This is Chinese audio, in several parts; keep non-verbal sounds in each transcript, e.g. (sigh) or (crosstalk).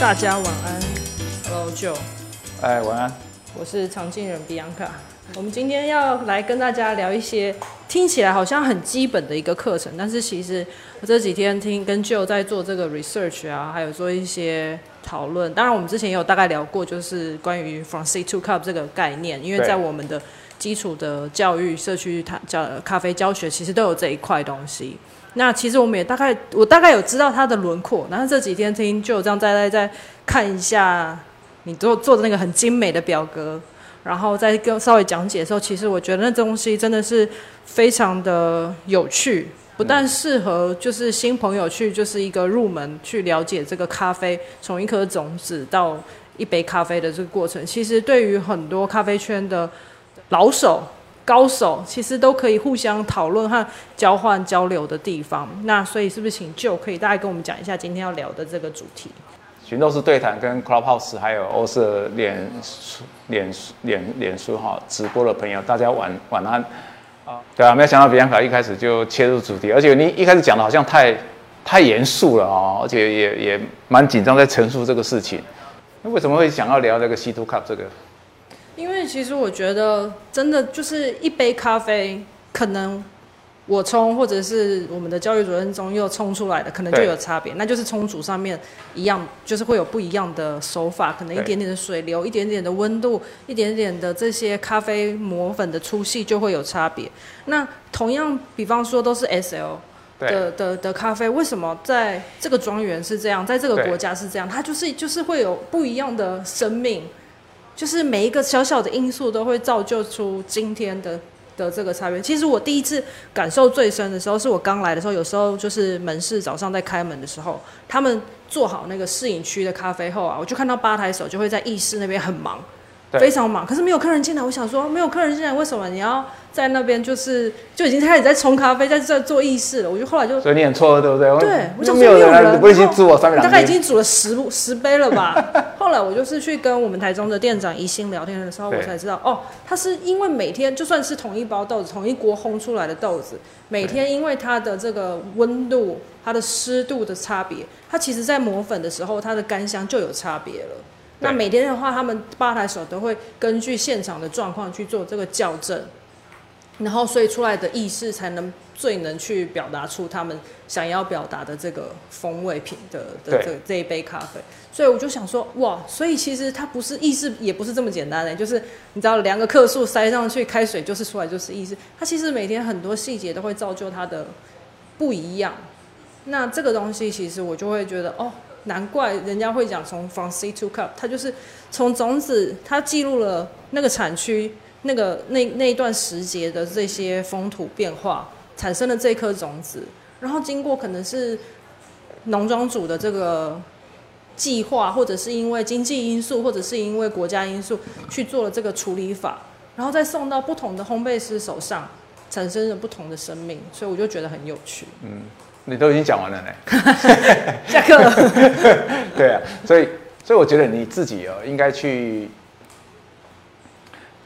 大家晚安，Hello Joe，哎，晚安。我是常静人 Bianca。我们今天要来跟大家聊一些听起来好像很基本的一个课程，但是其实我这几天听跟 Joe 在做这个 research 啊，还有做一些讨论。当然，我们之前也有大概聊过，就是关于 From C to Cup 这个概念，因为在我们的基础的教育、社区它教咖啡教学，其实都有这一块东西。那其实我们也大概，我大概有知道它的轮廓。然后这几天听就有这样再再再看一下你做做的那个很精美的表格，然后再跟稍微讲解的时候，其实我觉得那东西真的是非常的有趣，不但适合就是新朋友去就是一个入门去了解这个咖啡从一颗种子到一杯咖啡的这个过程，其实对于很多咖啡圈的老手。高手其实都可以互相讨论和交换交流的地方。那所以是不是请就可以大概跟我们讲一下今天要聊的这个主题？寻斗士对谈跟 Clubhouse 还有欧式脸书脸脸脸书哈直播的朋友，大家晚晚安啊！对啊，没有想到比安卡一开始就切入主题，而且你一开始讲的好像太太严肃了哦，而且也也蛮紧张在陈述这个事情。那为什么会想要聊这个 C two cup 这个？其实我觉得，真的就是一杯咖啡，可能我冲或者是我们的教育主任中又冲出来的，可能就有差别。那就是冲煮上面一样，就是会有不一样的手法，可能一对点点的水流，一点点的温度，一点点的这些咖啡磨粉的粗细就会有差别。那同样，比方说都是 S L。的的的咖啡，为什么在这个庄园是这样，在这个对国家是这样？它就是就是会有不一样的生命，就是每一个小小的因素都会造就出今天的的这个差别。其实我第一次感受最深的时候，是我刚来的时候，有时候就是门市早上在开门的时候，他们做好那个试饮区的咖啡后啊，我就看到吧台手就会在议事那边很忙。对非常忙，可是没有客人进来。我想说，没有客人进来，为什么你要在那边就是就已经开始在冲咖啡，在这做意式了？我就后来就所以你很错了，对不对？对，我想说没有人来，没有人，你不会去然后煮我三杯大概已经煮了十十杯了吧。后来我就是去跟我们台中的店长宜兴聊天的时候，我才知道，哦，他是因为每天就算是同一包豆子、同一锅烘出来的豆子，每天因为它的这个温度、它的湿度的差别，它其实在磨粉的时候，它的干香就有差别了。那每天的话，他们吧台手都会根据现场的状况去做这个校正，然后所以出来的意式才能最能去表达出他们想要表达的这个风味品的的这这一杯咖啡。所以我就想说，哇，所以其实它不是意式，也不是这么简单的，就是你知道量个克数塞上去，开水就是出来就是意式。它其实每天很多细节都会造就它的不一样。那这个东西其实我就会觉得，哦，难怪人家会讲从 from seed to cup，它就是从种子，它记录了那个产区、那个那那一段时节的这些风土变化，产生了这颗种子，然后经过可能是农庄主的这个计划，或者是因为经济因素，或者是因为国家因素去做了这个处理法，然后再送到不同的烘焙师手上，产生了不同的生命，所以我就觉得很有趣。嗯你都已经讲完了呢。(laughs) 下课。(laughs) 对啊，所以所以我觉得你自己哦，应该去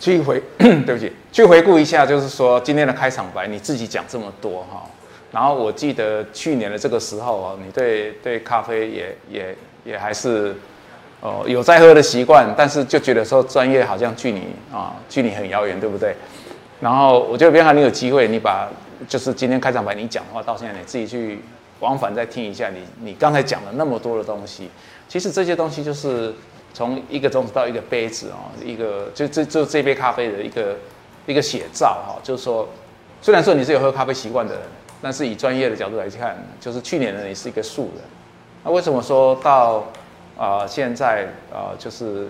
去回，(clears throat) 对不起，去回顾一下，就是说今天的开场白，你自己讲这么多哈、然后我记得去年的这个时候哦，你对对咖啡也也也还是哦有在喝的习惯，但是就觉得说专业好像距离啊距离很遥远，对不对？然后我觉得别看你有机会，你把就是今天开场白你讲的话，到现在你自己去往返再听一下你你刚才讲了那么多的东西，其实这些东西就是从一个种子到一个杯子哦，一个就这就这杯咖啡的一个一个写照哈、就是说，虽然说你是有喝咖啡习惯的人，但是以专业的角度来看，就是去年的你是一个素人，那为什么说到啊、呃现在啊、呃就是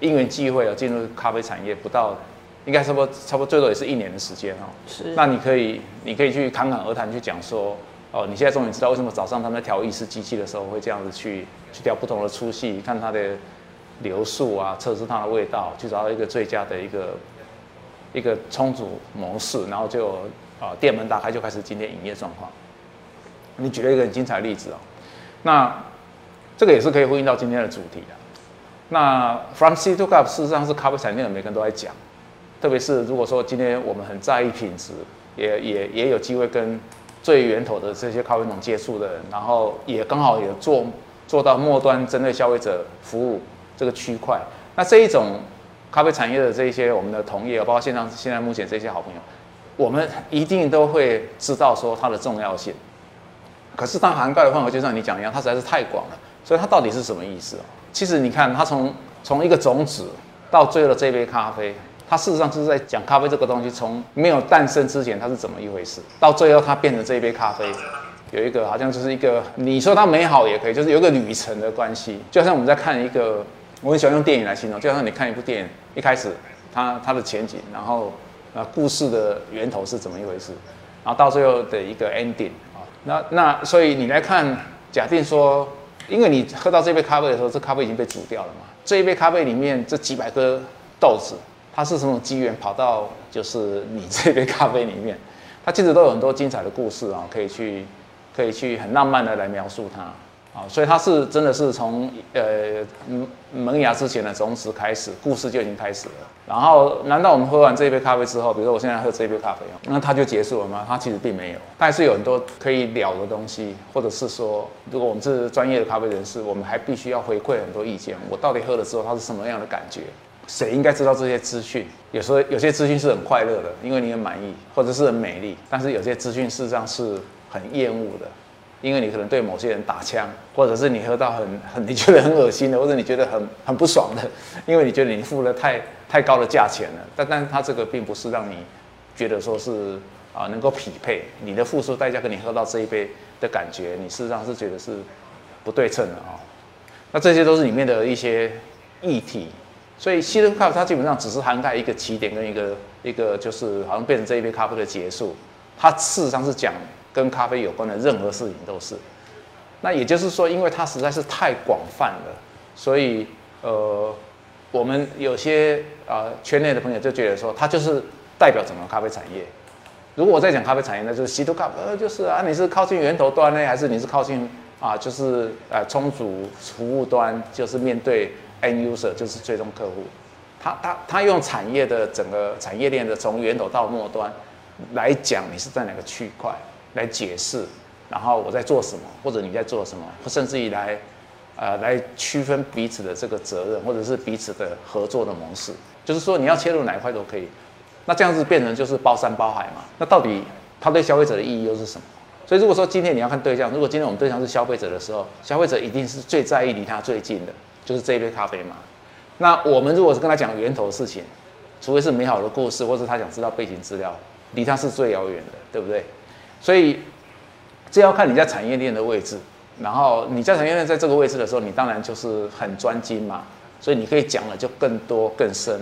因缘际会啊进入咖啡产业不到，应该差不多差不多最多也是一年的时间哦。是那你可以你可以去侃侃而谈去讲说，哦，你现在终于知道为什么早上他们在调意式机器的时候会这样子去去调不同的粗细，看它的流速啊，测试它的味道，去找到一个最佳的一个一个冲煮模式，然后就啊、店门打开就开始今天营业状况。你举了一个很精彩的例子哦，那这个也是可以呼应到今天的主题的。那 From C to Cup 事实上是咖啡产业的每个人都在讲，特别是如果说今天我们很在意品质，也也也有机会跟最源头的这些咖啡农接触的人，然后也刚好也做做到末端针对消费者服务这个区块。那这一种咖啡产业的这一些我们的同业，包括线上现在目前这些好朋友，我们一定都会知道说它的重要性。可是它涵盖的范围就像你讲一样，它实在是太广了。所以它到底是什么意思？其实你看，它从从一个种子到最后的这杯咖啡，它事实上就是在讲咖啡这个东西从没有诞生之前它是怎么一回事，到最后它变成这一杯咖啡，有一个好像就是一个你说它美好也可以，就是有一个旅程的关系。就像我们在看一个，我很喜欢用电影来形容，就像你看一部电影，一开始它它的前景，然后啊故事的源头是怎么一回事，然后到最后的一个 ending 啊，那那所以你来看，假定说。因为你喝到这杯咖啡的时候，这咖啡已经被煮掉了嘛。这一杯咖啡里面这几百颗豆子，它是什么机缘跑到就是你这杯咖啡里面？它其实都有很多精彩的故事啊，可以去可以去很浪漫的来描述它。啊，所以它是真的是从呃萌芽之前的种子开始，故事就已经开始了。然后，难道我们喝完这一杯咖啡之后，比如说我现在喝这一杯咖啡，那它就结束了吗？它其实并没有，但是有很多可以聊的东西，或者是说，如果我们是专业的咖啡人士，我们还必须要回馈很多意见。我到底喝了之后，它是什么样的感觉？谁应该知道这些资讯？有时候有些资讯是很快乐的，因为你很满意，或者是很美丽，但是有些资讯事实上是很厌恶的。因为你可能对某些人打枪，或者是你喝到很很你觉得很恶心的，或者你觉得很很不爽的，因为你觉得你付了太太高的价钱了。但但是它这个并不是让你觉得说是啊能够匹配你的付出代价跟你喝到这一杯的感觉，你事实上是觉得是不对称的啊。那这些都是里面的一些议题，所以西德咖啡它基本上只是涵盖一个起点跟一个一个就是好像变成这一杯咖啡的结束，它事实上是讲。跟咖啡有关的任何事情都是，那也就是说，因为它实在是太广泛了，所以呃，我们有些啊圈内的朋友就觉得说，它就是代表整个咖啡产业。如果我在讲咖啡产业，那就是稀土咖啡，呃，就是啊，你是靠近源头端呢，还是你是靠近啊，就是呃充足服务端，就是面对 end user，就是最终客户。他他他用产业的整个产业链的从源头到末端来讲，你是在哪个区块？来解释，然后我在做什么，或者你在做什么，甚至于来，呃，来区分彼此的这个责任，或者是彼此的合作的模式。就是说，你要切入哪一块都可以。那这样子变成就是包山包海嘛？那到底它对消费者的意义又是什么？所以如果说今天你要看对象，如果今天我们对象是消费者的时候，消费者一定是最在意离他最近的，就是这一杯咖啡嘛。那我们如果是跟他讲源头事情，除非是美好的故事，或者他想知道背景资料，离他是最遥远的，对不对？所以，这要看你在产业链的位置。然后你在产业链在这个位置的时候，你当然就是很专精嘛。所以你可以讲的就更多更深，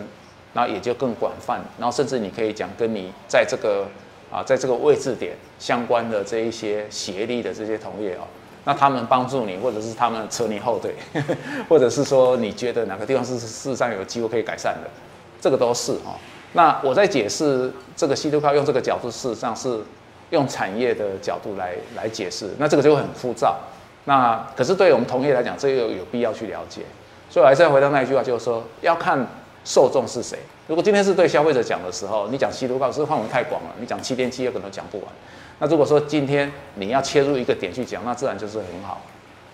然后也就更广泛。然后甚至你可以讲跟你在这个啊在这个位置点相关的这一些协力的这些同业哦，那他们帮助你，或者是他们扯你后腿，(laughs) 或者是说你觉得哪个地方是事实上有机会可以改善的，这个都是哦。那我在解释这个稀土靠用这个角度，事实上是。用产业的角度来来解释，那这个就很枯燥。那可是对我们同业来讲，这个有必要去了解。所以我还是要回到那一句话，就是说要看受众是谁。如果今天是对消费者讲的时候，你讲稀土告这个范围太广了，你讲七天七夜可能讲不完。那如果说今天你要切入一个点去讲，那自然就是很好。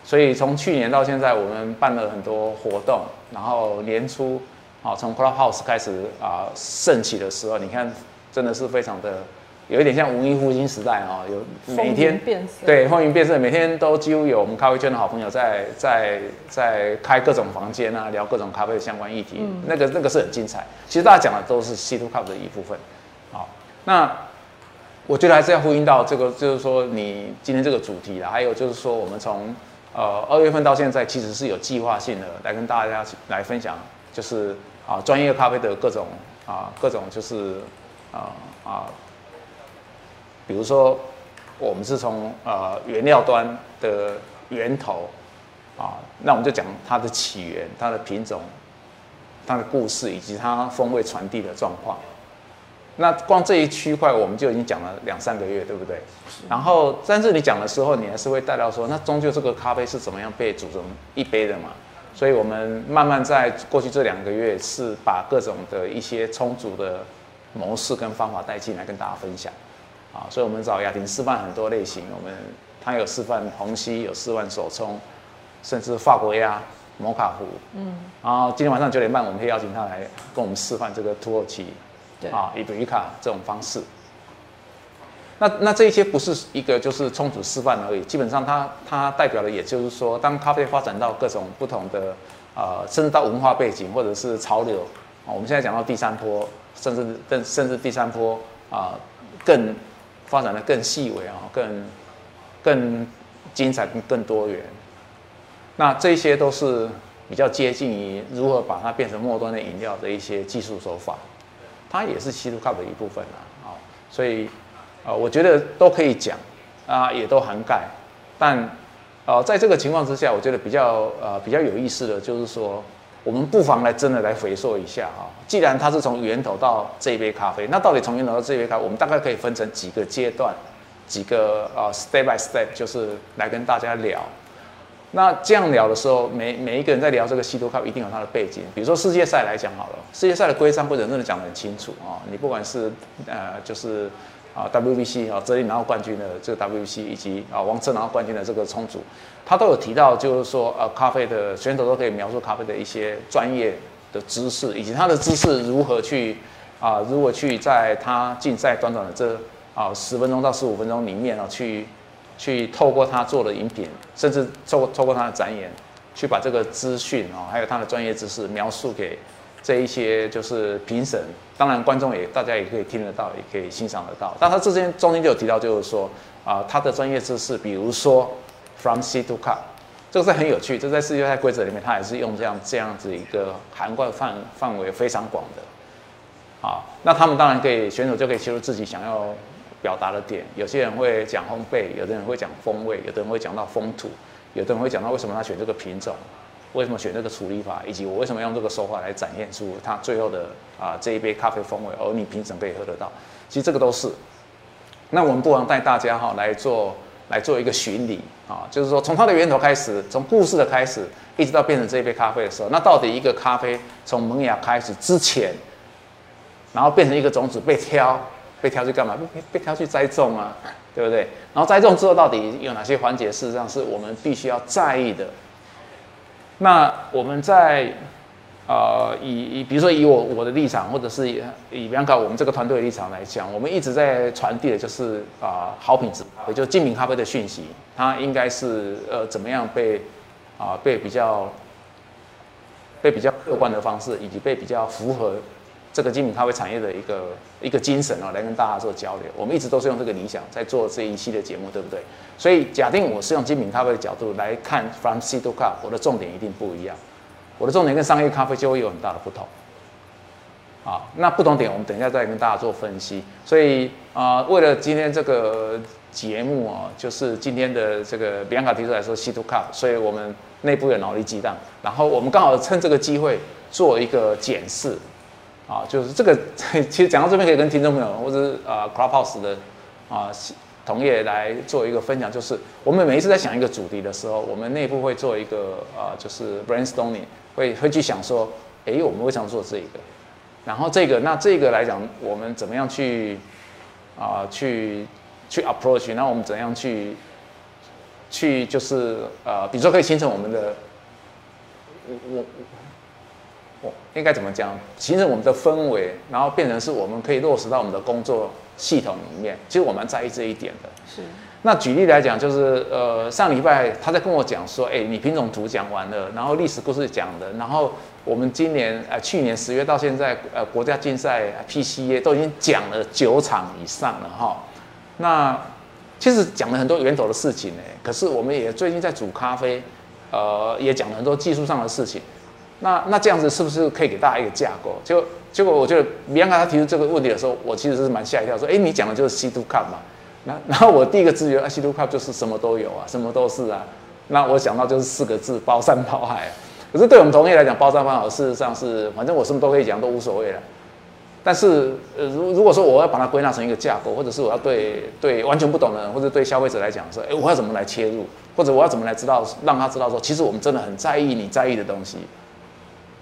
所以从去年到现在，我们办了很多活动，然后年初啊，从 Clubhouse 开始啊盛起的时候，你看真的是非常的。有一点像文艺复兴时代啊，有每天对风云变色，每天都几乎有我们咖啡圈的好朋友在在在开各种房间啊，聊各种咖啡的相关议题，那个那个是很精彩。其实大家讲的都是 C to cup 的一部分。好，那我觉得还是要呼应到这个，就是说你今天这个主题啦，还有就是说我们从呃二月份到现在，其实是有计划性的来跟大家来分享，就是啊专业咖啡的各种啊各种就是啊啊。比如说，我们是从呃原料端的源头啊，那我们就讲它的起源、它的品种、它的故事以及它风味传递的状况。那光这一区块我们就已经讲了两三个月，对不对？然后，但是你讲的时候，你还是会带到说，那终究这个咖啡是怎么样被煮成一杯的嘛？所以我们慢慢在过去这两个月是把各种的一些充足的模式跟方法带进来跟大家分享。啊，所以我们找雅婷示范很多类型。我们他有示范虹吸，有示范手冲，甚至法国鸭、摩卡壶，嗯，然后今天晚上九点半，我们会邀请他来跟我们示范这个土耳其，对啊，伊比利卡这种方式。那那这一些不是一个就是充足示范而已，基本上它它代表的也就是说，当咖啡发展到各种不同的呃，甚至到文化背景或者是潮流啊，我们现在讲到第三波，甚至更甚至第三波啊，更发展的更细微啊，更更精彩、更多元。那这些都是比较接近于如何把它变成末端的饮料的一些技术手法，它也是稀土 cup 的一部分啊，啊，所以。啊，我觉得都可以讲，啊，也都涵盖，但，呃，在这个情况之下，我觉得比较呃比较有意思的就是说，我们不妨来真的来回溯一下啊，既然它是从源头到这一杯咖啡，那到底从源头到这一杯咖啡，我们大概可以分成几个阶段，几个呃 step by step，就是来跟大家聊。那这样聊的时候，每每一个人在聊这个西多咖啡，一定有它的背景。比如说世界赛来讲好了，世界赛的规章规则真的讲得很清楚啊，你不管是呃就是。啊，WBC 啊，泽林拿到冠军的这个 WBC，以及啊王策拿到冠军的这个冲组，他都有提到，就是说呃咖啡的选手都可以描述咖啡的一些专业的知识，以及他的知识如何去啊，如何去在他竞赛短短的这啊十分钟到十五分钟里面啊，去去透过他做的饮品，甚至透过透过他的展演，去把这个资讯啊，还有他的专业知识描述给。这一些就是评审，当然观众也大家也可以听得到，也可以欣赏得到。但他之前中间就有提到，就是说啊，他的专业知识，比如说 from sea to cup，这个是很有趣。这在世界赛规则里面，他也是用这样这样子一个涵盖范范围非常广的。啊，那他们当然可以选手就可以切入自己想要表达的点。有些人会讲烘焙，有的人会讲风味，有的人会讲到风土，有的人会讲到为什么他选这个品种。为什么选这个处理法，以及我为什么用这个手法来展现出它最后的啊这一杯咖啡风味，而你平常可以喝得到，其实这个都是。那我们不妨带大家哈来做来做一个巡礼啊，就是说从它的源头开始，从故事的开始，一直到变成这一杯咖啡的时候，那到底一个咖啡从萌芽开始之前，然后变成一个种子被挑，被挑去干嘛？被被挑去栽种啊，对不对？然后栽种之后到底有哪些环节，事实上是我们必须要在意的。那我们在，呃，以以比如说以我我的立场，或者是以以比方讲我们这个团队的立场来讲，我们一直在传递的就是啊好品质，也就是精品咖啡的讯息，它应该是呃怎么样被啊被比较被比较客观的方式，以及被比较符合。这个精品咖啡产业的一个一个精神哦，来跟大家做交流。我们一直都是用这个理想在做这一系列节目，对不对？所以假定我是用精品咖啡的角度来看 From C to Cup，我的重点一定不一样。我的重点跟商业咖啡就会有很大的不同。啊，那不同点我们等一下再跟大家做分析。所以啊，为了今天这个节目啊，就是今天的这个比安卡提出来说 C to Cup，所以我们内部有脑力激荡，然后我们刚好趁这个机会做一个检视。啊，就是这个，(laughs) 其实讲到这边可以跟听众朋友或者是呃 Clubhouse 的啊同业来做一个分享，就是我们每一次在想一个主题的时候，我们内部会做一个啊，就是 brainstorming，会会去想说，哎，我们为什么做这个？然后这个那这个来讲，我们怎么样去啊去去 approach？那我们怎样去去就是呃，比如说可以形成我们的我我。应该怎么讲？形成我们的氛围，然后变成是我们可以落实到我们的工作系统里面。其实我蛮在意这一点的。是。那举例来讲，就是呃，上礼拜他在跟我讲说，哎，你品种图讲完了，然后历史故事讲的，然后我们今年呃去年十月到现在呃国家竞赛 PCA 都已经讲了九场以上了哈。那其实讲了很多源头的事情呢，可是我们也最近在煮咖啡，呃，也讲了很多技术上的事情。那那这样子是不是可以给大家一个架构？就结果我觉得米安卡他提出这个问题的时候，我其实是蛮吓一跳，说：哎，你讲的就是西都 cup 嘛？那 (laughs) 然后我第一个直觉啊，西都 cup 就是什么都有啊，什么都是啊。那我想到就是四个字：包山包海。可是对我们同业来讲，包山包海事实上是，反正我什么都可以讲，都无所谓了。但是呃，如如果说我要把它归纳成一个架构，或者是我要对对完全不懂的人，或者对消费者来讲说：哎，我要怎么来切入？或者我要怎么来知道，让他知道说，其实我们真的很在意你在意的东西。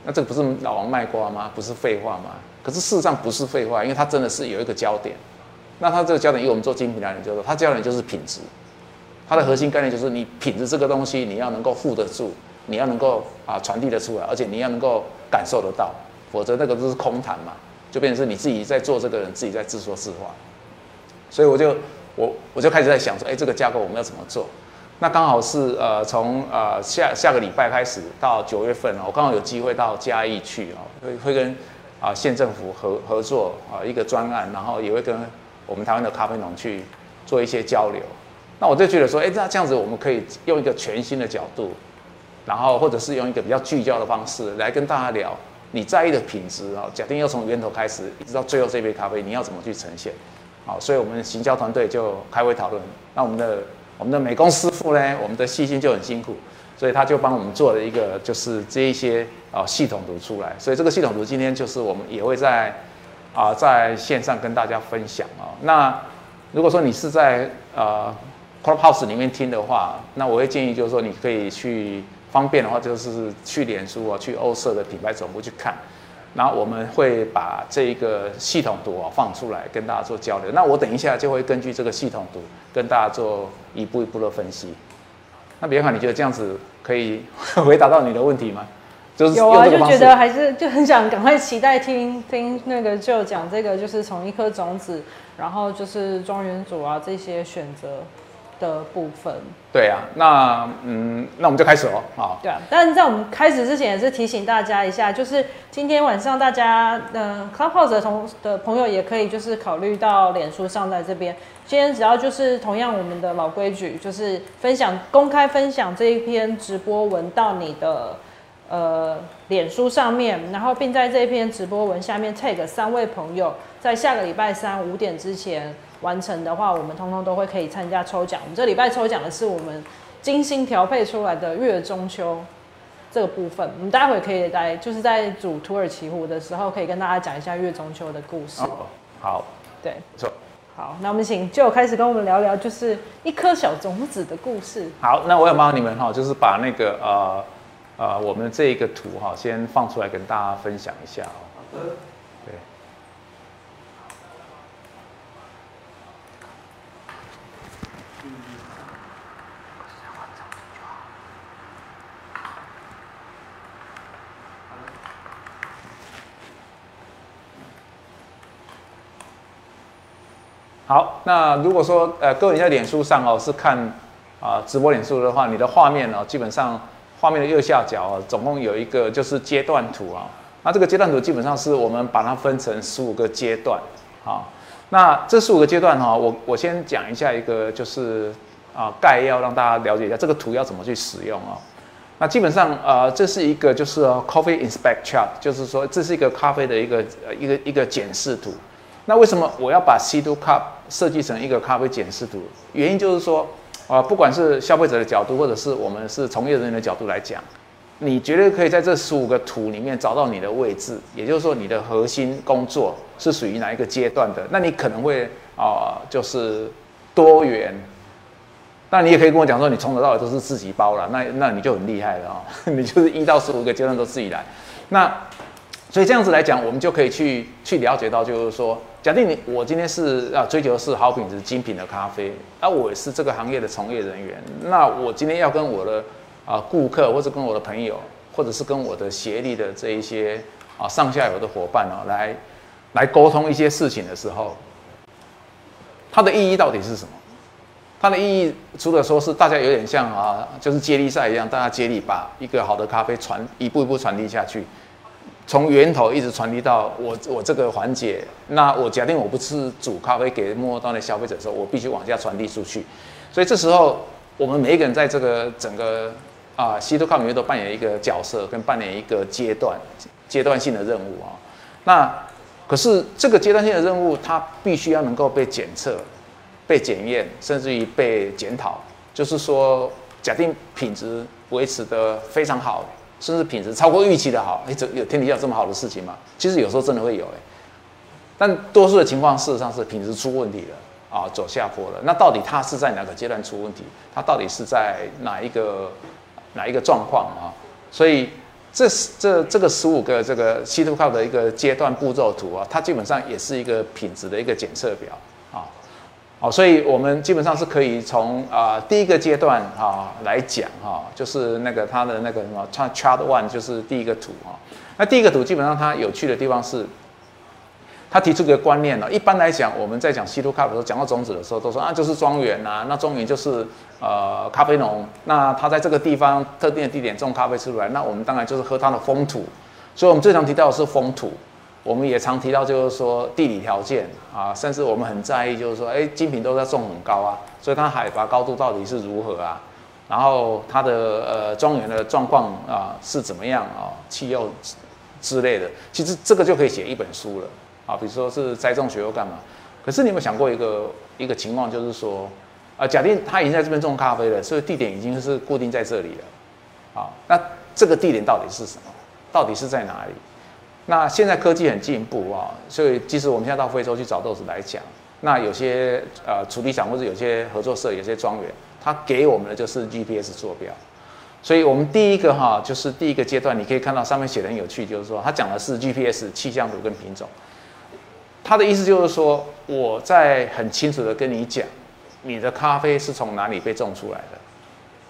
那这个不是老王卖瓜吗？不是废话吗？可是事实上不是废话，因为他真的是有一个焦点。那他这个焦点，以我们做精品料理，就是他焦点就是品质，它的核心概念就是你品质这个东西，你要能够护得住，你要能够啊传递得出来，而且你要能够感受得到，否则那个都是空谈嘛，就变成是你自己在做这个人自己在自说自话。所以我就我我就开始在想说，哎，这个架构我们要怎么做？那刚好是呃从呃下下个礼拜开始到九月份我刚好有机会到嘉义去啊，会会跟啊县政府合合作啊一个专案，然后也会跟我们台湾的咖啡农去做一些交流。那我就觉得说，哎，那这样子我们可以用一个全新的角度，然后或者是用一个比较聚焦的方式来跟大家聊你在意的品质啊。假定要从源头开始，一直到最后这杯咖啡，你要怎么去呈现？好，所以我们行销团队就开会讨论。那我们的我们的美工师傅呢，我们的细心就很辛苦，所以他就帮我们做了一个就是这一些啊系统图出来。所以这个系统图今天就是我们也会在啊在线上跟大家分享啊。那如果说你是在呃。Clubhouse 里面听的话，那我会建议就是说，你可以去方便的话，就是去脸书啊，去欧社的品牌总部去看，然后我们会把这一个系统图啊放出来跟大家做交流。那我等一下就会根据这个系统图跟大家做一步一步的分析。那别看你觉得这样子可以回答到你的问题吗？就是有啊，就觉得还是就很想赶快期待听听那个就讲这个，就是从一颗种子，然后就是庄园主啊这些选择。的部分，对啊，那嗯，那我们就开始哦，好，对啊，但是在我们开始之前，也是提醒大家一下，就是今天晚上大家呃，Clubhouse 的同的朋友也可以就是考虑到脸书上在这边，今天只要就是同样我们的老规矩，就是分享公开分享这一篇直播文到你的呃脸书上面，然后并在这一篇直播文下面 tag 三位朋友，在下个礼拜三五点之前。完成的话，我们通通都会可以参加抽奖。我们这礼拜抽奖的是我们精心调配出来的月中秋这个部分。我们待会可以来，就是在煮土耳其湖的时候，可以跟大家讲一下月中秋的故事。好，对，错。好，那我们请就开始跟我们聊聊，就是一颗小种子的故事。好，那我要帮你们哈，就是把那个呃呃我们这一个图哈，先放出来跟大家分享一下哦。好的。好，那如果说呃各位你在脸书上哦是看啊直播脸书的话，你的画面哦基本上画面的右下角哦总共有一个就是阶段图啊，那这个阶段图基本上是我们把它分成十五个阶段啊，那这十五个阶段哈，我我先讲一下一个就是啊概要让大家了解一下这个图要怎么去使用啊，那基本上呃这是一个就是 coffee inspect chart，就是说这是一个咖啡的一个呃一个一个检视图。那为什么我要把 C to Cup 设计成一个咖啡检视图？原因就是说，啊，不管是消费者的角度，或者是我们是从业人员的角度来讲，你绝对可以在这十五个图里面找到你的位置，也就是说，你的核心工作是属于哪一个阶段的？那你可能会啊，就是多元。那你也可以跟我讲说，你从头到尾都是自己包了，那那你就很厉害了啊，(laughs) 你就是一到十五个阶段都自己来。那所以这样子来讲，我们就可以去去了解到，就是说。假定你我今天是啊追求是好品质精品的咖啡，那我是这个行业的从业人员，那我今天要跟我的啊顾客或者跟我的朋友，或者是跟我的协力的这一些啊上下游的伙伴哦，来来沟通一些事情的时候，它的意义到底是什么？它的意义除了说是大家有点像啊，就是接力赛一样，大家接力把一个好的咖啡传一步一步传递下去。从源头一直传递到我我这个环节，那我假定我不是煮咖啡给末端的消费者的时候，我必须往下传递出去。所以这时候我们每一个人在这个整个啊西多咖里面都扮演一个角色，跟扮演一个阶段阶段性的任务啊。那可是这个阶段性的任务，它必须要能够被检测、被检验，甚至于被检讨。就是说，假定品质维持得非常好。甚至品质超过预期的好，哎，这有天底下这么好的事情吗？其实有时候真的会有，哎，但多数的情况事实上是品质出问题了啊，走下坡了。那到底它是在哪个阶段出问题？它到底是在哪一个哪一个状况啊？所以这这这个十五个这个 C to c 的一个阶段步骤图啊，它基本上也是一个品质的一个检测表哦。所以我们基本上是可以从啊第一个阶段哈来讲哈，就是那个它的那个什么 chart one 就是第一个图啊。那第一个图基本上它有趣的地方是，他提出一个观念呢。一般来讲，我们在讲稀土咖啡的时候，讲到种子的时候，都说啊就是庄园呐，那庄园就是呃咖啡农，那他在这个地方特定的地点种咖啡出来，那我们当然就是喝它的风土。所以我们最常提到的是风土。我们也常提到，就是说地理条件啊，甚至我们很在意，就是说，哎，精品都在种很高啊，所以它海拔高度到底是如何啊？然后它的呃庄园的状况啊是怎么样啊？气候之类的，其实这个就可以写一本书了啊。比如说是栽种学又干嘛？可是你有没有想过一个一个情况，就是说，啊，假定他已经在这边种咖啡了，所以地点已经是固定在这里了，啊，那这个地点到底是什么？到底是在哪里？那现在科技很进步啊，所以即使我们现在到非洲去找豆子来讲，那有些呃土地厂或者有些合作社、有些庄园，他给我们的就是 GPS 坐标。所以我们第一个哈，就是第一个阶段，你可以看到上面写的很有趣，就是说他讲的是 GPS 气象图跟品种。他的意思就是说，我在很清楚的跟你讲，你的咖啡是从哪里被种出来的。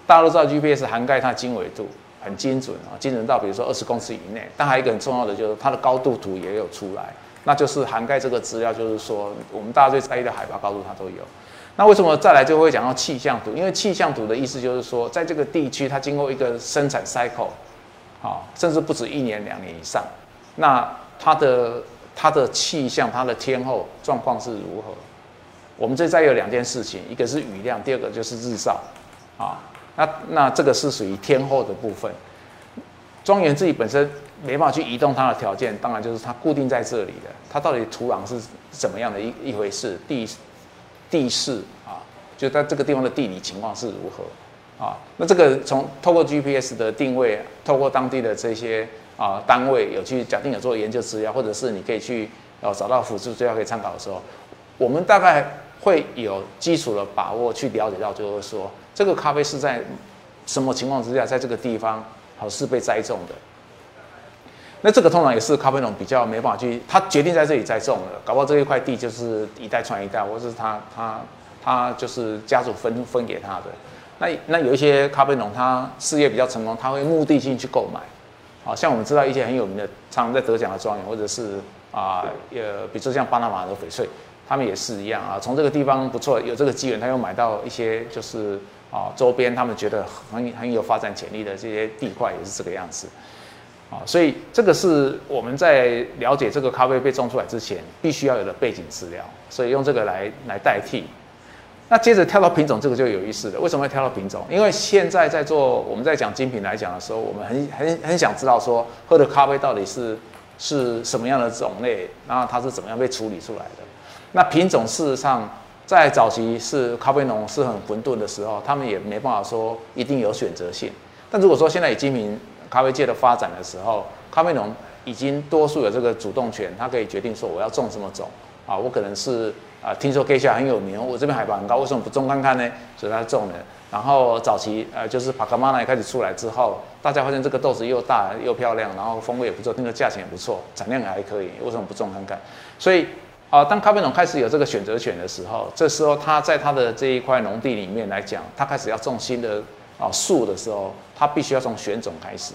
大家都知道 GPS 涵盖它经纬度。很精准啊，精准到比如说二十公尺以内。但还有一个很重要的就是它的高度图也有出来，那就是涵盖这个资料，就是说我们大家最在意的海拔高度它都有。那为什么再来就会讲到气象图？因为气象图的意思就是说，在这个地区它经过一个生产 cycle，啊，甚至不止一年两年以上，那它的它的气象、它的天候状况是如何？我们这再有两件事情，一个是雨量，第二个就是日照，啊。那那这个是属于天后的部分，庄园自己本身没办法去移动它的条件，当然就是它固定在这里的。它到底土壤是怎么样的一一回事？地地势啊，就在这个地方的地理情况是如何啊？那这个从透过 GPS 的定位，透过当地的这些啊单位有去假定有做研究资料，或者是你可以去哦找到辅助资料可以参考的时候，我们大概会有基础的把握去了解到，就是说。这个咖啡是在什么情况之下，在这个地方好是被栽种的？那这个通常也是咖啡农比较没办法去，他决定在这里栽种了，搞不好这一块地就是一代传一代，或者是他他他就是家族分分给他的。那那有一些咖啡农，他事业比较成功，他会目的性去购买。好像我们知道一些很有名的，常常在得奖的庄园，或者是啊呃，比如说像巴拿马的翡翠，他们也是一样啊，从这个地方不错，有这个机缘，他又买到一些就是。啊，周边他们觉得很很有发展潜力的这些地块也是这个样子，啊，所以这个是我们在了解这个咖啡被种出来之前必须要有的背景资料，所以用这个来来代替。那接着跳到品种，这个就有意思了。为什么要跳到品种？因为现在在做我们在讲精品来讲的时候，我们很很很想知道说喝的咖啡到底是是什么样的种类，然后它是怎么样被处理出来的。那品种事实上。在早期是咖啡农是很混沌的时候，他们也没办法说一定有选择性。但如果说现在已精明咖啡界的发展的时候，咖啡农已经多数有这个主动权，他可以决定说我要种什么种啊，我可能是啊听说 G 小很有名，我这边海拔很高，为什么不种看看呢？所以他种了。然后早期呃就是帕卡玛纳开始出来之后，大家发现这个豆子又大又漂亮，然后风味也不错，那个价钱也不错，产量也还可以，为什么不种看看？所以。啊，当咖啡农开始有这个选择权的时候，这时候他在他的这一块农地里面来讲，他开始要种新的啊树的时候，他必须要从选种开始，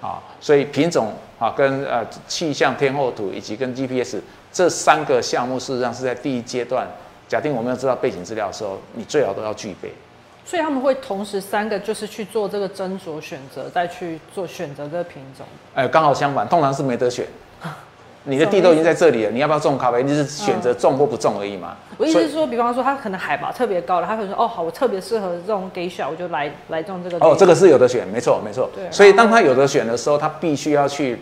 啊，所以品种啊跟呃气象天候图以及跟 GPS 这三个项目，事实上是在第一阶段，假定我们要知道背景资料的时候，你最好都要具备。所以他们会同时三个就是去做这个斟酌选择，再去做选择这个品种。哎，刚好相反，通常是没得选。你的地都已经在这里了，你要不要种咖啡？你是选择种或不种而已嘛。我意思是说，比方说他可能海拔特别高了，他可能说哦好，我特别适合这种 geisha，我就来来种这个。哦，这个是有的选，没错没错。对。所以当他有的选的时候，他必须要去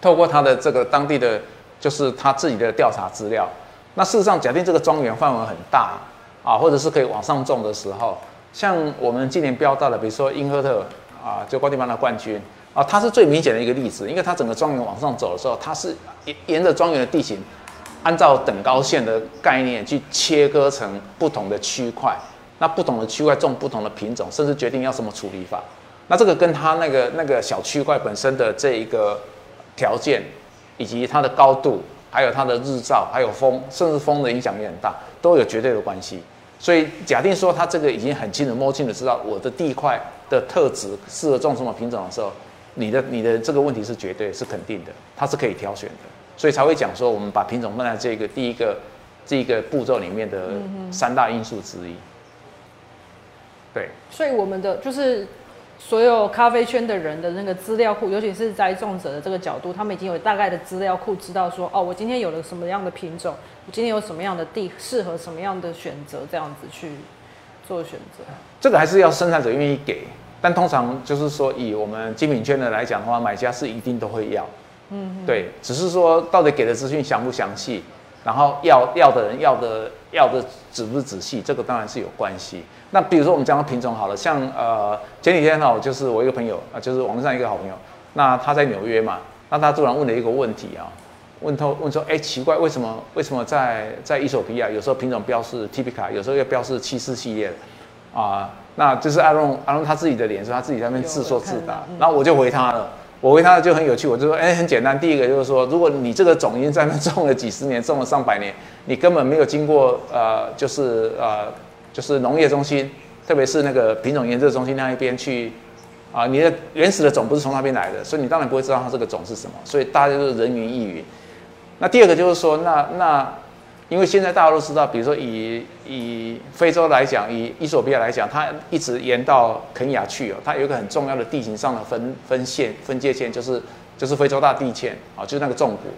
透过他的这个当地的，就是他自己的调查资料。那事实上，假定这个庄园范围很大啊，或者是可以往上种的时候，像我们今年标到的，比如说英赫特啊，就瓜地马拉冠军。啊，它是最明显的一个例子，因为它整个庄园往上走的时候，它是沿沿着庄园的地形，按照等高线的概念去切割成不同的区块，那不同的区块种不同的品种，甚至决定要什么处理法。那这个跟它那个那个小区块本身的这一个条件，以及它的高度，还有它的日照，还有风，甚至风的影响也很大。都有绝对的关系。所以假定说它这个已经很清楚摸清楚知道我的地块的特质适合种什么品种的时候，你的你的这个问题是绝对是肯定的，它是可以挑选的，所以才会讲说我们把品种放在这个第一个这一个步骤里面的三大因素之一。对，所以我们的就是所有咖啡圈的人的那个资料库，尤其是栽种者的这个角度，他们已经有大概的资料库，知道说哦，我今天有了什么样的品种，我今天有什么样的地，适合什么样的选择，这样子去做选择。这个还是要生产者愿意给，但通常就是说以我们精品圈的来讲的话，买家是一定都会要。嗯，对，只是说到底给的资讯详不详细，然后要要的人要的要的仔不仔细，这个当然是有关系。那比如说我们讲到品种好了，像呃前几天呢，我，就是我一个朋友啊，就是网络上一个好朋友，那他在纽约嘛，那他突然问了一个问题啊，问他问说，哎奇怪，为什么为什么在在伊索比亚有时候品种标示 Typica，有时候又标示七四系列的啊？那就是阿龙阿龙他自己的脸说他自己在那边自说自答，然后我就回他了，我回他就很有趣，我就说，哎很简单，第一个就是说，如果你这个种已经在那 (laughs) 种了几十年，种了上百年，你根本没有经过呃就是呃。就是农业中心，特别是那个品种研究中心那一边去，啊，你的原始的种不是从那边来的，所以你当然不会知道它这个种是什么，所以大家就是人云亦云。那第二个就是说，那那因为现在大家都知道，比如说以以非洲来讲，以伊索比亚来讲，它一直沿到肯亚去哦，它有一个很重要的地形上的分分线分界线，就是就是非洲大地堑啊，就是那个纵谷。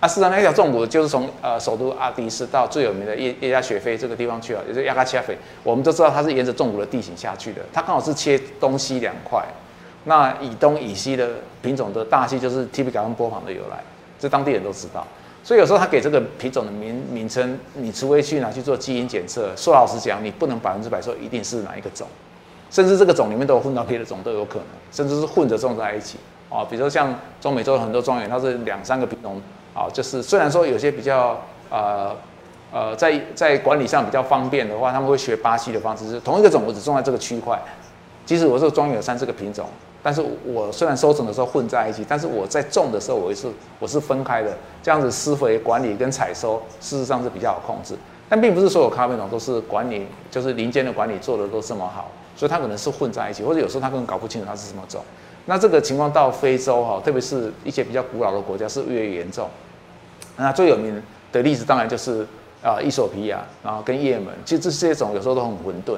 啊，事实上那条纵谷就是从呃首都阿迪斯到最有名的叶叶加雪菲这个地方去了，也就是亚加切菲。我们都知道它是沿着纵谷的地形下去的，它刚好是切东西两块。那以东以西的品种的大系就是 T B 改跟波旁的由来，这当地人都知道。所以有时候他给这个品种的名名称，你除非去拿去做基因检测，说老实讲，你不能百分之百说一定是哪一个种，甚至这个种里面都有混到别的种都有可能，甚至是混着种在一起啊。比如说像中美洲很多庄园，它是两三个品种。好，就是虽然说有些比较呃呃在在管理上比较方便的话，他们会学巴西的方式，是同一个种我只种在这个区块。即使我这个庄园有三四个品种，但是我虽然收成的时候混在一起，但是我在种的时候我是我是分开的，这样子施肥管理跟采收事实上是比较好控制。但并不是所有咖啡种都是管理就是林间的管理做的都这么好，所以它可能是混在一起，或者有时候它根本搞不清楚它是什么种。那这个情况到非洲哈，特别是一些比较古老的国家是越严重。那最有名的例子当然就是啊，伊索比亚，然后跟也门，其实这些种有时候都很混沌。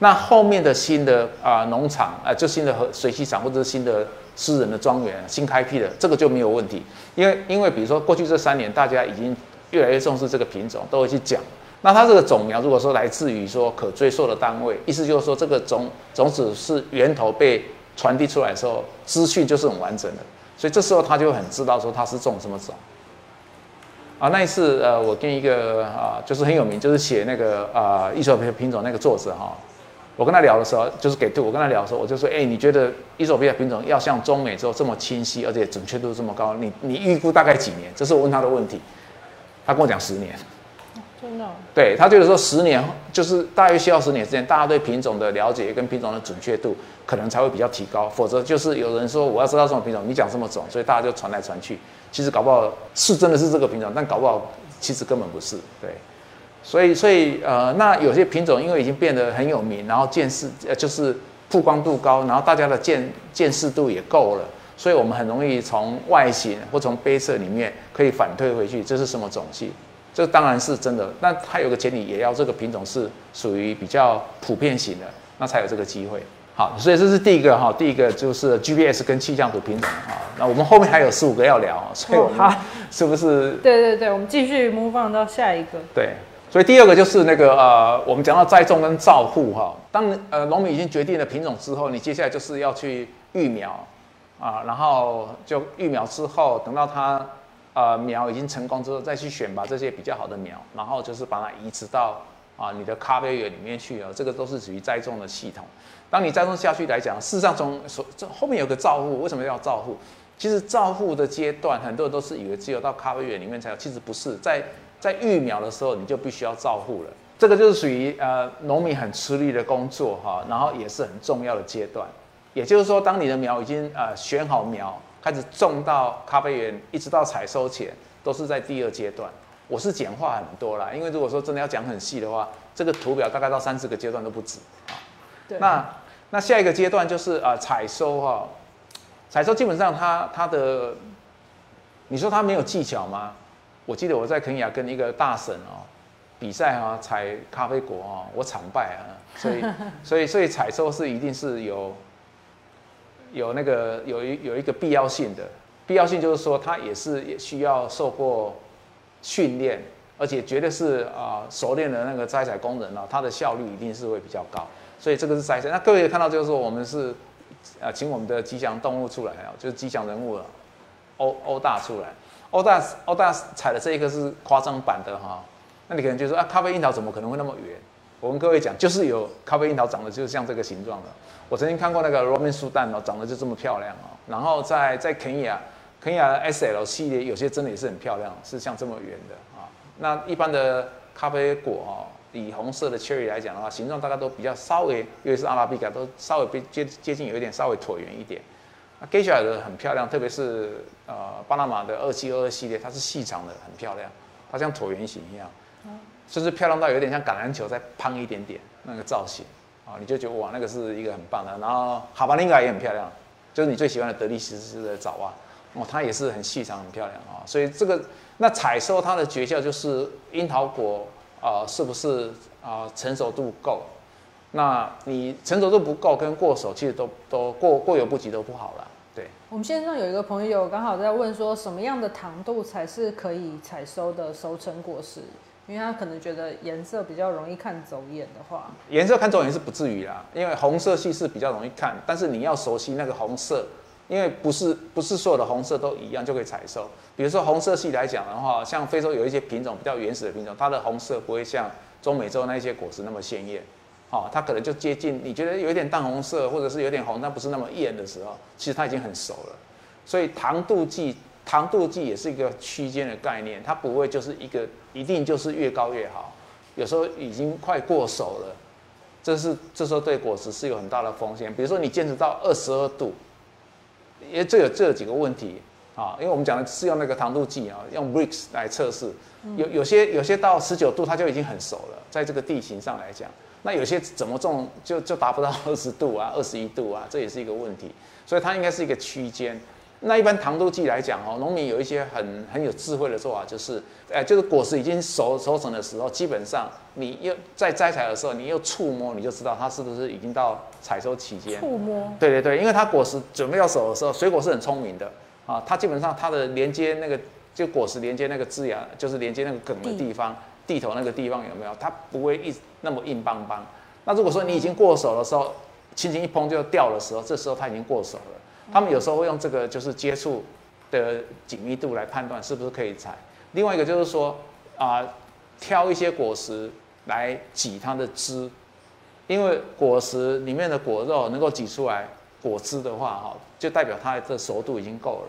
那后面的新的啊农场啊，就新的和水系场或者是新的私人的庄园新开辟的，这个就没有问题。因为因为比如说过去这三年，大家已经越来越重视这个品种，都会去讲。那它这个种苗如果说来自于说可追溯的单位，意思就是说这个种种子是源头被传递出来的时候，资讯就是很完整的，所以这时候他就很知道说它是种什么种。啊，那一次，呃，我跟一个啊，就是很有名，就是写那个啊，艺术品品种那个作者哈，我跟他聊的时候，就是给图，我跟他聊的时候，我就说，哎，你觉得伊索比亚品种要像中美洲这么清晰，而且准确度这么高，你你预估大概几年？这是我问他的问题，他跟我讲十年。真的？对他觉得说十年，就是大约需要十年时间，大家对品种的了解跟品种的准确度可能才会比较提高，否则就是有人说我要知道什么品种，你讲什么种，所以大家就传来传去。其实搞不好是真的是这个品种，但搞不好其实根本不是。对，所以所以呃，那有些品种因为已经变得很有名，然后见识呃就是曝光度高，然后大家的见见识度也够了，所以我们很容易从外形或从杯色里面可以反推回去，这是什么种系？这当然是真的。那它有个前提，也要这个品种是属于比较普遍型的，那才有这个机会。好，所以这是第一个哈，第一个就是 GPS 跟气象图品种啊。那我们后面还有十五个要聊，所以我们 (laughs) 是不是？对对对，我们继续模仿到下一个。对，所以第二个就是那个呃，我们讲到栽种跟照护哈。当呃农民已经决定了品种之后，你接下来就是要去育苗啊，然后就育苗之后，等到它呃苗已经成功之后，再去选拔这些比较好的苗，然后就是把它移植到啊你的咖啡园里面去啊，这个都是属于栽种的系统。当你栽种下去来讲，事实上从所这后面有个照护，为什么要照护？其实照护的阶段，很多人都是以为只有到咖啡园里面才有，其实不是，在在育苗的时候你就必须要照护了。这个就是属于呃农民很吃力的工作哈，然后也是很重要的阶段。也就是说，当你的苗已经呃选好苗，开始种到咖啡园，一直到采收前，都是在第二阶段。我是简化很多啦，因为如果说真的要讲很细的话，这个图表大概到三四个阶段都不止啊。对，那那下一个阶段就是啊采收哈，采收基本上它它的，你说它没有技巧吗？我记得我在肯亚跟一个大婶哦比赛啊采咖啡果啊，我惨败啊，所以 (laughs) 所以所以采收是一定是有有那个有一有一个必要性的，必要性就是说它也是也需要受过。训练，而且绝对是啊熟练的那个摘采工人啊，他的效率一定是会比较高。所以这个是摘采。那各位看到就是说，我们是啊请我们的吉祥动物出来啊，就是吉祥人物了，欧欧大出来。欧大欧大采的这一个是夸张版的哈。那你可能就说啊，咖啡樱桃怎么可能会那么圆？我跟各位讲，就是有咖啡樱桃长得就是像这个形状的。我曾经看过那个罗曼苏丹哦，长得就这么漂亮哦。然后在在肯亚。肯亚的 S L 系列有些真的也是很漂亮，是像这么圆的啊。那一般的咖啡果哦，以红色的 Cherry 来讲的话，形状大概都比较稍微，尤其是阿拉比卡都稍微比接接近有一点稍微椭圆一点。那 Geisha 的很漂亮，特别是呃巴拿马的二七二二系列，它是细长的，很漂亮，它像椭圆形一样，甚至漂亮到有点像橄榄球再胖一点点那个造型啊，你就觉得哇，那个是一个很棒的。然后哈巴林卡也很漂亮，就是你最喜欢的德利斯斯的爪哇。哦，它也是很细长、很漂亮啊，所以这个那采收它的诀窍就是樱桃果啊，是不是啊成熟度够？那你成熟度不够跟过手，其实都都过过犹不及都不好了。对，我们线上有一个朋友刚好在问说，什么样的糖度才是可以采收的熟成果实？因为他可能觉得颜色比较容易看走眼的话，颜色看走眼是不至于啦，因为红色系是比较容易看，但是你要熟悉那个红色。因为不是不是所有的红色都一样就可以采收，比如说红色系来讲的话，像非洲有一些品种比较原始的品种，它的红色不会像中美洲那一些果实那么鲜艳，哦，它可能就接近你觉得有一点淡红色，或者是有点红，但不是那么艳的时候，其实它已经很熟了。所以糖度计糖度计也是一个区间的概念，它不会就是一个一定就是越高越好，有时候已经快过熟了，这是这时候对果实是有很大的风险。比如说你坚持到二十二度。因为这有这几个问题啊，因为我们讲的是用那个糖度计啊，用 Brix 来测试，有有些有些到十九度它就已经很熟了，在这个地形上来讲，那有些怎么种就就达不到 (laughs) 二十度啊，二十一度啊，这也是一个问题，所以它应该是一个区间。那一般糖度计来讲哦，农民有一些很很有智慧的做法，就是，哎，就是果实已经熟熟成的时候，基本上你又在摘采的时候，你又触摸，你就知道它是不是已经到采收期间。触摸。对对对，因为它果实准备要熟的时候，水果是很聪明的啊，它基本上它的连接那个就果实连接那个枝芽，就是连接那个梗的地方，地头那个地方有没有？它不会一那么硬邦邦。那如果说你已经过手的时候，轻轻一碰就掉的时候，这时候它已经过手了。他们有时候会用这个就是接触的紧密度来判断是不是可以采。另外一个就是说啊，挑一些果实来挤它的汁，因为果实里面的果肉能够挤出来果汁的话，哈，就代表它的熟度已经够了。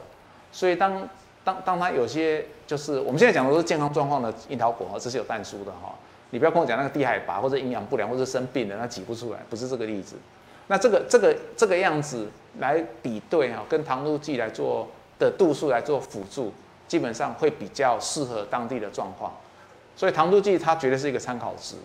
所以当当当它有些就是我们现在讲的都是健康状况的樱桃果，这是有淡疏的哈。你不要跟我讲那个低海拔或者营养不良或者生病的，那挤不出来，不是这个例子。那这个这个这个样子来比对哈，跟糖度计来做的度数来做辅助，基本上会比较适合当地的状况。所以糖度计它绝对是一个参考值。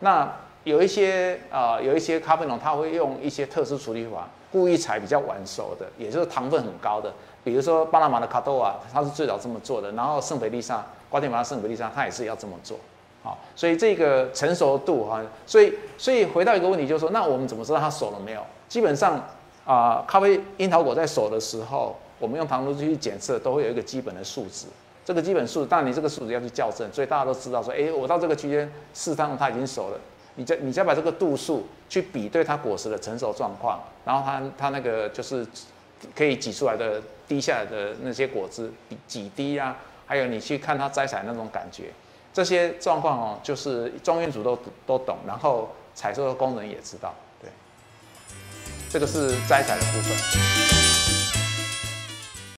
那有一些啊，有一些咖啡农他会用一些特殊处理法，故意采比较晚熟的，也就是糖分很高的，比如说巴拿马的卡多瓦，它是最早这么做的。然后圣培利萨、瓜地马拉圣培利萨，它也是要这么做。好，所以这个成熟度哈，所以所以回到一个问题，就是说，那我们怎么知道它熟了没有？基本上啊，咖啡樱桃果在熟的时候，我们用糖度去检测，都会有一个基本的数值。这个基本数，当然你这个数值要去校正，所以大家都知道说，哎，我到这个区间适当它已经熟了，你再你再把这个度数去比对它果实的成熟状况，然后它它那个就是可以挤出来的滴下来的那些果汁几滴啊，还有你去看它摘采那种感觉。这些状况哦，就是庄园主都都懂，然后采收的工人也知道，对。这个是摘采的部分。